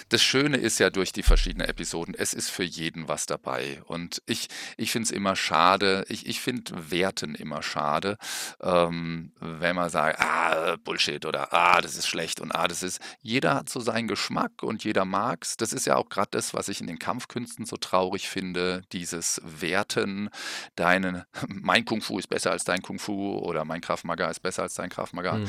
das Schöne ist ja durch die verschiedenen Episoden, es ist für jeden was dabei. Und ich, ich finde es immer schade, ich, ich finde Werten immer schade, ähm, wenn man sagt, ah, Bullshit oder ah, das ist schlecht und ah, das ist. Jeder hat so seinen Geschmack und jeder mag es. Das ist ja auch gerade das, was ich in den Kampfkünsten so traurig finde, dieses Werten, deinen, [laughs] mein Kung Fu ist besser als dein Kung Fu oder mein Krav Maga ist besser als dein Krav Maga. Mhm.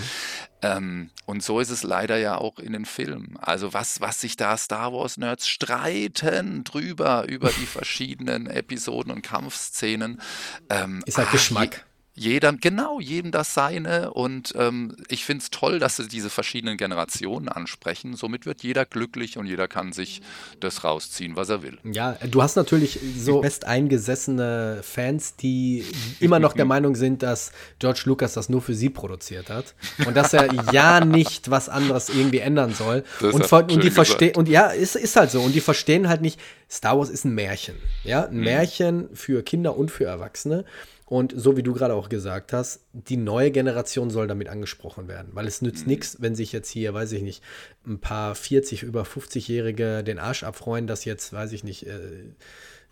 Ähm, und so ist es leider ja auch in den Filmen. Also was, was sich da Star Wars Nerds streiten drüber, über die verschiedenen Episoden und Kampfszenen. Ähm, ist halt ach, Geschmack jeder, genau, jedem das seine. Und ähm, ich finde es toll, dass sie diese verschiedenen Generationen ansprechen. Somit wird jeder glücklich und jeder kann sich das rausziehen, was er will. Ja, du hast natürlich so fest eingesessene Fans, die immer noch der [laughs] Meinung sind, dass George Lucas das nur für sie produziert hat und dass er ja nicht was anderes irgendwie ändern soll. Das und, und die verstehen und ja, ist, ist halt so. Und die verstehen halt nicht, Star Wars ist ein Märchen. Ja, ein mhm. Märchen für Kinder und für Erwachsene. Und so wie du gerade auch gesagt hast, die neue Generation soll damit angesprochen werden, weil es nützt mhm. nichts, wenn sich jetzt hier, weiß ich nicht, ein paar 40, über 50-Jährige den Arsch abfreuen, dass jetzt, weiß ich nicht, äh,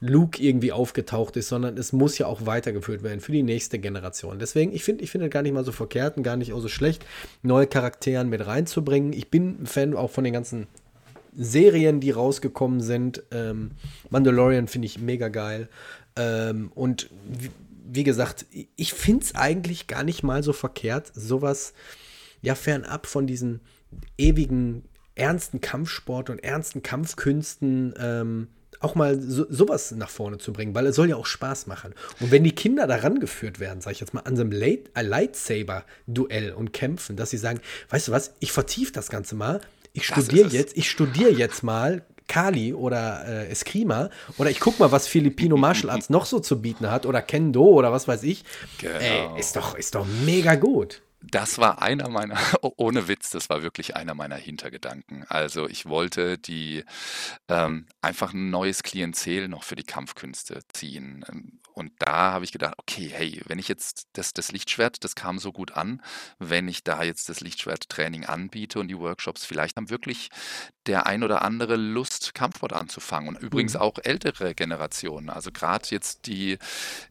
Luke irgendwie aufgetaucht ist, sondern es muss ja auch weitergeführt werden für die nächste Generation. Deswegen, ich finde ich finde gar nicht mal so verkehrt und gar nicht auch so schlecht, neue Charakteren mit reinzubringen. Ich bin ein Fan auch von den ganzen Serien, die rausgekommen sind. Ähm, Mandalorian finde ich mega geil. Ähm, und wie gesagt, ich finde es eigentlich gar nicht mal so verkehrt, sowas ja fernab von diesen ewigen ernsten Kampfsport und ernsten Kampfkünsten ähm, auch mal so, sowas nach vorne zu bringen, weil es soll ja auch Spaß machen. Und wenn die Kinder daran geführt werden, sage ich jetzt mal, an so einem Late, äh, Lightsaber-Duell und kämpfen, dass sie sagen, weißt du was, ich vertiefe das Ganze mal, ich studiere jetzt, ich studiere jetzt mal Kali oder äh, Eskrima oder ich guck mal, was Filipino Martial Arts noch so zu bieten hat oder Kendo oder was weiß ich. Genau. Ey, ist doch, ist doch mega gut. Das war einer meiner, [laughs] ohne Witz, das war wirklich einer meiner Hintergedanken. Also ich wollte die ähm, einfach ein neues Klientel noch für die Kampfkünste ziehen. Ähm, und da habe ich gedacht, okay, hey, wenn ich jetzt das, das Lichtschwert, das kam so gut an, wenn ich da jetzt das Lichtschwerttraining anbiete und die Workshops, vielleicht haben wirklich der ein oder andere Lust, Kampfsport anzufangen. Und übrigens mhm. auch ältere Generationen. Also gerade jetzt die,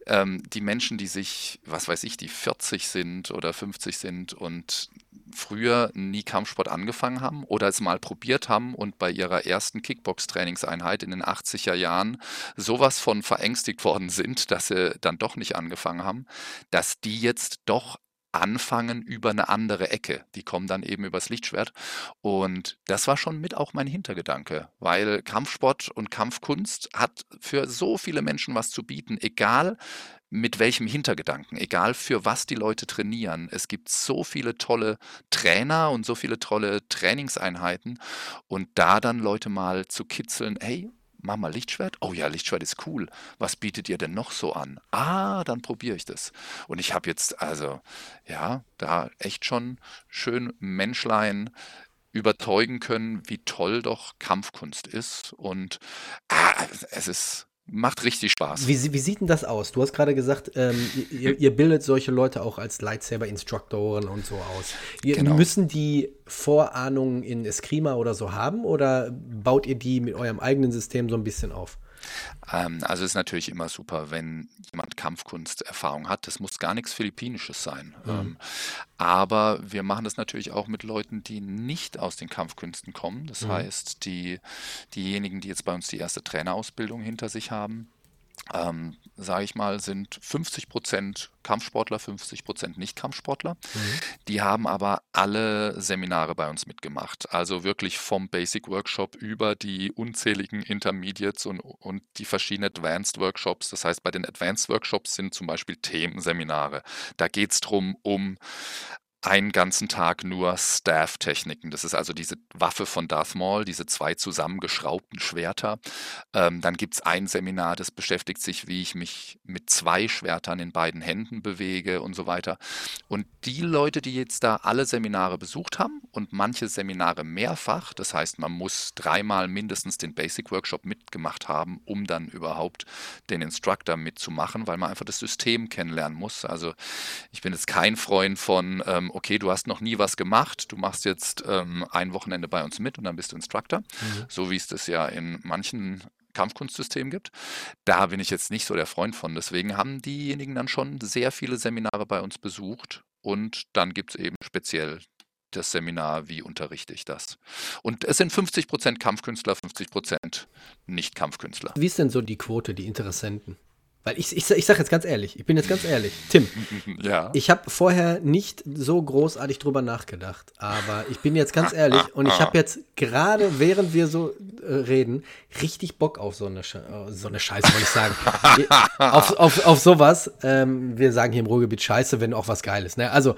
ähm, die Menschen, die sich, was weiß ich, die 40 sind oder 50 sind und früher nie Kampfsport angefangen haben oder es mal probiert haben und bei ihrer ersten Kickbox-Trainingseinheit in den 80er Jahren sowas von verängstigt worden sind, dass sie dann doch nicht angefangen haben, dass die jetzt doch anfangen über eine andere Ecke. Die kommen dann eben übers Lichtschwert. Und das war schon mit auch mein Hintergedanke, weil Kampfsport und Kampfkunst hat für so viele Menschen was zu bieten, egal mit welchem Hintergedanken, egal für was die Leute trainieren. Es gibt so viele tolle Trainer und so viele tolle Trainingseinheiten und da dann Leute mal zu kitzeln, hey, mach mal Lichtschwert. Oh ja, Lichtschwert ist cool. Was bietet ihr denn noch so an? Ah, dann probiere ich das. Und ich habe jetzt also, ja, da echt schon schön Menschlein überzeugen können, wie toll doch Kampfkunst ist. Und ah, es ist Macht richtig Spaß. Wie, wie, sieht denn das aus? Du hast gerade gesagt, ähm, ihr, ihr, bildet solche Leute auch als Lightsaber-Instruktoren und so aus. Ihr, genau. Müssen die Vorahnungen in Eskrima oder so haben oder baut ihr die mit eurem eigenen System so ein bisschen auf? Ähm, also es ist natürlich immer super, wenn jemand Kampfkunsterfahrung hat. Das muss gar nichts Philippinisches sein. Mhm. Ähm, aber wir machen das natürlich auch mit Leuten, die nicht aus den Kampfkünsten kommen. Das mhm. heißt, die, diejenigen, die jetzt bei uns die erste Trainerausbildung hinter sich haben, ähm, sage ich mal, sind 50 Prozent Kampfsportler, 50 Prozent Nicht-Kampfsportler. Mhm. Die haben aber alle Seminare bei uns mitgemacht. Also wirklich vom Basic Workshop über die unzähligen Intermediates und, und die verschiedenen Advanced Workshops. Das heißt, bei den Advanced Workshops sind zum Beispiel Themenseminare. Da geht es darum, um einen ganzen Tag nur Staff-Techniken. Das ist also diese Waffe von Darth Maul, diese zwei zusammengeschraubten Schwerter. Ähm, dann gibt es ein Seminar, das beschäftigt sich, wie ich mich mit zwei Schwertern in beiden Händen bewege und so weiter. Und die Leute, die jetzt da alle Seminare besucht haben und manche Seminare mehrfach, das heißt, man muss dreimal mindestens den Basic Workshop mitgemacht haben, um dann überhaupt den Instructor mitzumachen, weil man einfach das System kennenlernen muss. Also ich bin jetzt kein Freund von ähm, okay, du hast noch nie was gemacht, du machst jetzt ähm, ein Wochenende bei uns mit und dann bist du Instructor, mhm. so wie es das ja in manchen Kampfkunstsystemen gibt. Da bin ich jetzt nicht so der Freund von. Deswegen haben diejenigen dann schon sehr viele Seminare bei uns besucht und dann gibt es eben speziell das Seminar, wie unterrichte ich das. Und es sind 50% Kampfkünstler, 50% Nicht-Kampfkünstler. Wie ist denn so die Quote, die Interessenten? Weil ich, ich, ich sage jetzt ganz ehrlich, ich bin jetzt ganz ehrlich, Tim, [laughs] ja. ich habe vorher nicht so großartig drüber nachgedacht, aber ich bin jetzt ganz ehrlich und ich habe jetzt gerade, während wir so äh, reden, richtig Bock auf so eine, Sch äh, so eine Scheiße, wollte ich sagen. [laughs] auf, auf, auf sowas. Ähm, wir sagen hier im Ruhrgebiet Scheiße, wenn auch was Geiles. Ne? Also,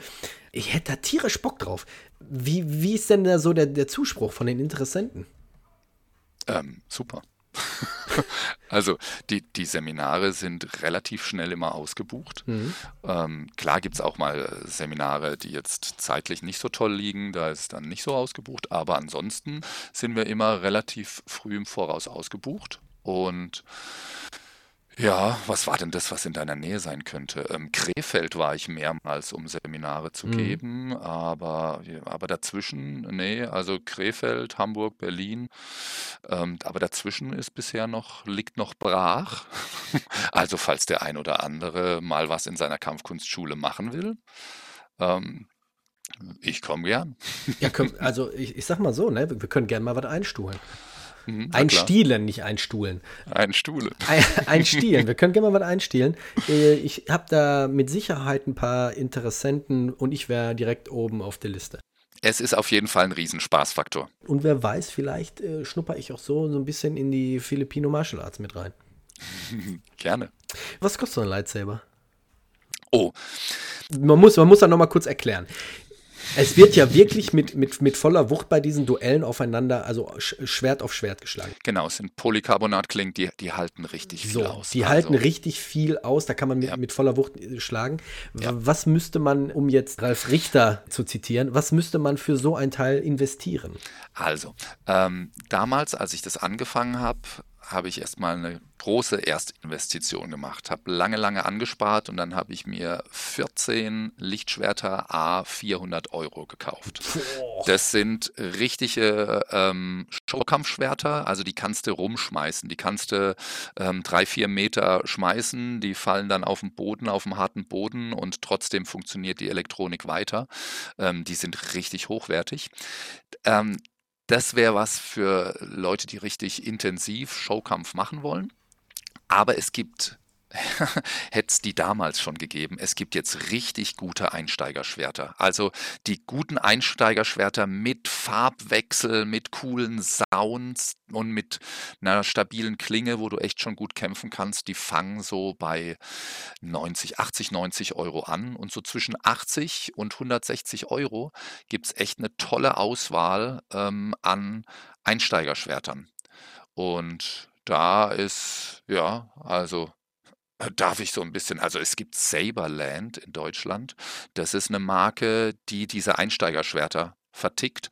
ich hätte da tierisch Bock drauf. Wie, wie ist denn da so der, der Zuspruch von den Interessenten? Ähm, super. [laughs] also die, die Seminare sind relativ schnell immer ausgebucht. Mhm. Ähm, klar gibt es auch mal Seminare, die jetzt zeitlich nicht so toll liegen, da ist dann nicht so ausgebucht, aber ansonsten sind wir immer relativ früh im Voraus ausgebucht und ja, was war denn das, was in deiner Nähe sein könnte? Ähm, Krefeld war ich mehrmals, um Seminare zu Mhm. geben, aber, aber dazwischen, nee, also Krefeld, Hamburg, Berlin, ähm, aber dazwischen ist bisher noch, liegt noch brach. [laughs] Also falls der ein oder andere mal was in seiner Kampfkunstschule machen will, ähm, ich komme gern. Ja, [laughs] also ich, ich sag mal so, ne, wir können gerne mal was einstuhlen. Mhm, einstielen, nicht einstuhlen. Einstuhlen. Ein, einstielen. Wir können gerne mal was einstielen. Äh, ich habe da mit Sicherheit ein paar Interessenten und ich wäre direkt oben auf der Liste. Es ist auf jeden Fall ein Riesenspaßfaktor. Und wer weiß, vielleicht äh, schnupper ich auch so, so ein bisschen in die Filipino Martial Arts mit rein. [laughs] Gerne. Was kostet so ein Lightsaber? Oh. Man muss, man muss da nochmal kurz erklären. Es wird ja wirklich mit, mit, mit voller Wucht bei diesen Duellen aufeinander, also Schwert auf Schwert geschlagen. Genau, es sind Polycarbonatklingen, die, die halten richtig viel aus. Die also. halten richtig viel aus, da kann man mit, ja. mit voller Wucht äh, schlagen. Ja. Was müsste man, um jetzt Ralf Richter zu zitieren, was müsste man für so ein Teil investieren? Also, ähm, damals, als ich das angefangen habe, habe ich erstmal eine große Erstinvestition gemacht, habe lange, lange angespart und dann habe ich mir 14 Lichtschwerter A 400 Euro gekauft. Das sind richtige ähm, Showkampfschwerter, also die kannst du rumschmeißen, die kannst du ähm, drei, vier Meter schmeißen, die fallen dann auf den Boden, auf dem harten Boden und trotzdem funktioniert die Elektronik weiter. Ähm, die sind richtig hochwertig. Ähm, das wäre was für Leute, die richtig intensiv Showkampf machen wollen. Aber es gibt [laughs] hätte es die damals schon gegeben. Es gibt jetzt richtig gute Einsteigerschwerter. Also die guten Einsteigerschwerter mit Farbwechsel, mit coolen Sounds und mit einer stabilen Klinge, wo du echt schon gut kämpfen kannst, die fangen so bei 90, 80, 90 Euro an. Und so zwischen 80 und 160 Euro gibt es echt eine tolle Auswahl ähm, an Einsteigerschwertern. Und da ist, ja, also darf ich so ein bisschen also, es gibt Saberland in Deutschland. Das ist eine Marke, die diese Einsteigerschwerter vertickt.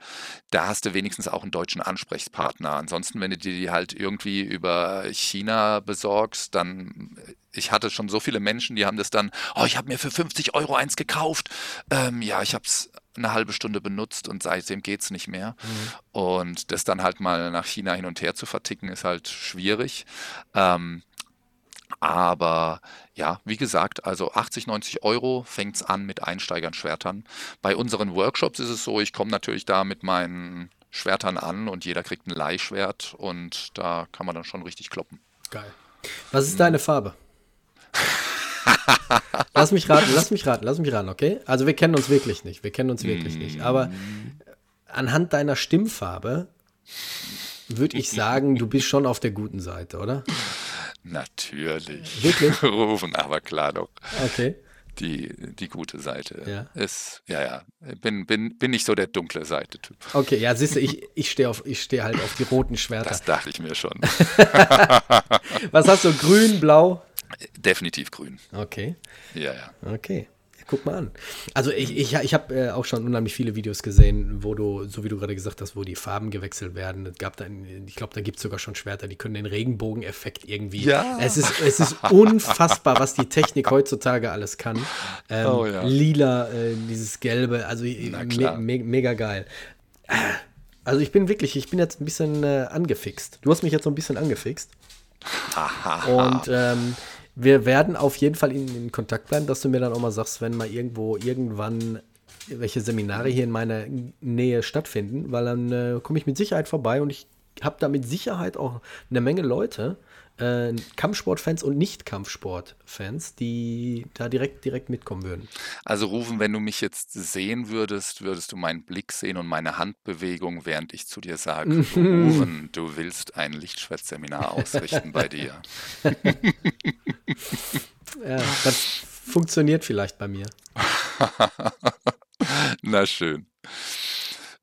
Da hast du wenigstens auch einen deutschen Ansprechpartner. Ansonsten, wenn du dir die halt irgendwie über China besorgst, dann äh, ich hatte schon so viele Menschen, die haben das dann: „Oh, ich habe mir für 50 Euro eins gekauft. Ähm, ja, ich habe es eine halbe Stunde benutzt und seitdem geht es nicht mehr.“ Mhm. Und das dann halt mal nach China hin und her zu verticken, ist halt schwierig. Ähm aber ja, wie gesagt, also 80, 90 Euro fängt es an mit Einsteigern-Schwertern. Bei unseren Workshops ist es so, ich komme natürlich da mit meinen Schwertern an und jeder kriegt ein Leihschwert und da kann man dann schon richtig kloppen. Geil. Was ist deine Farbe? [laughs] lass mich raten, lass mich raten, lass mich raten, okay? Also wir kennen uns wirklich nicht, wir kennen uns wirklich nicht. Aber anhand deiner Stimmfarbe würde ich sagen, du bist schon auf der guten Seite, oder? [laughs] Natürlich. Wirklich? [laughs] Rufen, aber klar doch. Okay. die, die gute Seite. Ja. Ist, ja, ja. Bin, bin, bin nicht so der dunkle Seite-Typ. Okay, ja, siehst du, ich, ich stehe steh halt auf die roten Schwerter. Das dachte ich mir schon. [laughs] Was hast du? Grün, blau? Definitiv grün. Okay. Ja, ja. Okay. Guck mal an. Also ich, ich, ich habe äh, auch schon unheimlich viele Videos gesehen, wo du, so wie du gerade gesagt hast, wo die Farben gewechselt werden. Es gab dann, ich glaube, da gibt es sogar schon Schwerter, die können den Regenbogeneffekt irgendwie. Ja. Es ist, es ist unfassbar, was die Technik heutzutage alles kann. Ähm, Oh ja. Lila, äh, dieses Gelbe, also Na me me mega geil. Äh, Also ich bin wirklich, ich bin jetzt ein bisschen äh, angefixt. Du hast mich jetzt so ein bisschen angefixt. Und ähm, wir werden auf jeden Fall in, in Kontakt bleiben, dass du mir dann auch mal sagst, wenn mal irgendwo irgendwann welche Seminare hier in meiner Nähe stattfinden, weil dann äh, komme ich mit Sicherheit vorbei und ich habe da mit Sicherheit auch eine Menge Leute, äh, Kampfsportfans und Nicht-Kampfsport-Fans, die da direkt, direkt mitkommen würden. Also Rufen, wenn du mich jetzt sehen würdest, würdest du meinen Blick sehen und meine Handbewegung, während ich zu dir sage, [laughs] Rufen, du willst ein Lichtschwertseminar ausrichten bei dir. [laughs] Ja, das funktioniert vielleicht bei mir. [laughs] Na schön.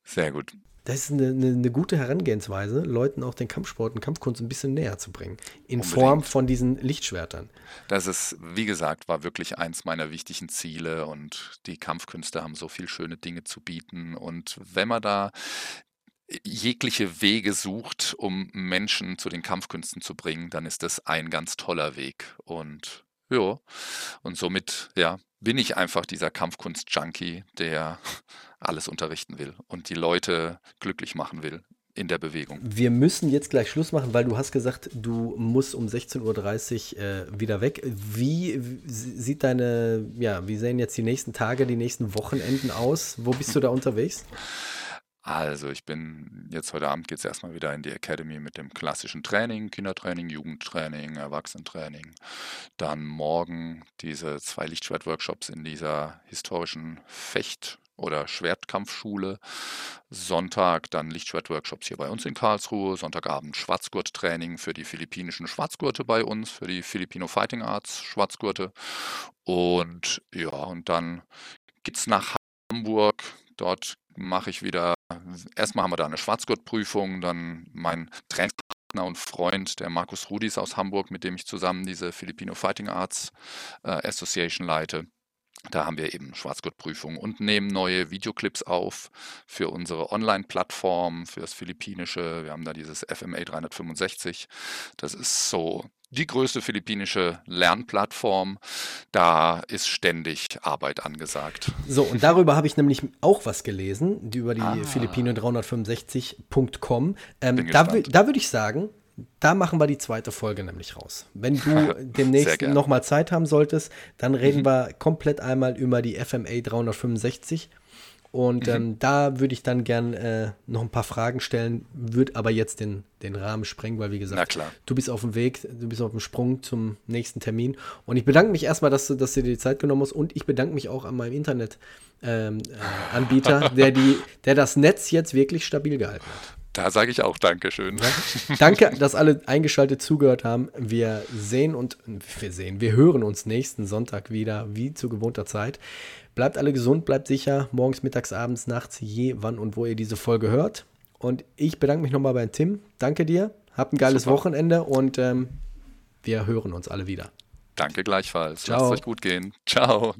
Sehr gut. Das ist eine, eine, eine gute Herangehensweise, Leuten auch den Kampfsport und Kampfkunst ein bisschen näher zu bringen. In Unbedingt. Form von diesen Lichtschwertern. Das ist, wie gesagt, war wirklich eins meiner wichtigen Ziele und die Kampfkünste haben so viel schöne Dinge zu bieten. Und wenn man da jegliche Wege sucht, um Menschen zu den Kampfkünsten zu bringen, dann ist das ein ganz toller Weg. Und ja, und somit, ja, bin ich einfach dieser Kampfkunst-Junkie, der [laughs] alles unterrichten will und die Leute glücklich machen will in der Bewegung. Wir müssen jetzt gleich Schluss machen, weil du hast gesagt, du musst um 16.30 Uhr äh, wieder weg. Wie wie sieht deine, ja, wie sehen jetzt die nächsten Tage, die nächsten Wochenenden aus? Wo bist du da [laughs] unterwegs? Also, ich bin jetzt heute Abend geht es erstmal wieder in die Academy mit dem klassischen Training, Kindertraining, Jugendtraining, Erwachsenentraining. Dann morgen diese zwei Lichtschwert-Workshops in dieser historischen Fecht- oder Schwertkampfschule. Sonntag dann Lichtschwert-Workshops hier bei uns in Karlsruhe. Sonntagabend Schwarzgurt-Training für die philippinischen Schwarzgurte bei uns, für die Filipino Fighting Arts Schwarzgurte. Und ja, und dann geht's nach Hamburg. Dort mache ich wieder, erstmal haben wir da eine Schwarzgurtprüfung, dann mein Trainingspartner und Freund, der Markus Rudis aus Hamburg, mit dem ich zusammen diese Filipino Fighting Arts äh, Association leite. Da haben wir eben Schwarzgurtprüfungen und nehmen neue Videoclips auf für unsere Online-Plattform, für das Philippinische. Wir haben da dieses FMA 365. Das ist so die größte philippinische Lernplattform. Da ist ständig Arbeit angesagt. So, und darüber habe ich nämlich auch was gelesen, die über die Ah. Filipino365.com. Ähm, da da würde ich sagen, da machen wir die zweite Folge nämlich raus. Wenn du [laughs] demnächst nochmal Zeit haben solltest, dann reden Mhm. wir komplett einmal über die FMA 365. Und ähm, da würde ich dann gern äh, noch ein paar Fragen stellen, würde aber jetzt den, den Rahmen sprengen, weil wie gesagt, du bist auf dem Weg, du bist auf dem Sprung zum nächsten Termin. Und ich bedanke mich erstmal, dass du, dass du dir die Zeit genommen hast und ich bedanke mich auch an meinem Internetanbieter, ähm, äh, [laughs] der, die, der das Netz jetzt wirklich stabil gehalten hat. Da sage ich auch Dankeschön. Danke, dass alle eingeschaltet zugehört haben. Wir sehen und wir sehen, wir hören uns nächsten Sonntag wieder, wie zu gewohnter Zeit. Bleibt alle gesund, bleibt sicher, morgens, mittags, abends, nachts, je, wann und wo ihr diese Folge hört. Und ich bedanke mich nochmal bei Tim. Danke dir. Habt ein geiles Super. Wochenende und ähm, wir hören uns alle wieder. Danke gleichfalls. Ciao. Lasst es euch gut gehen. Ciao.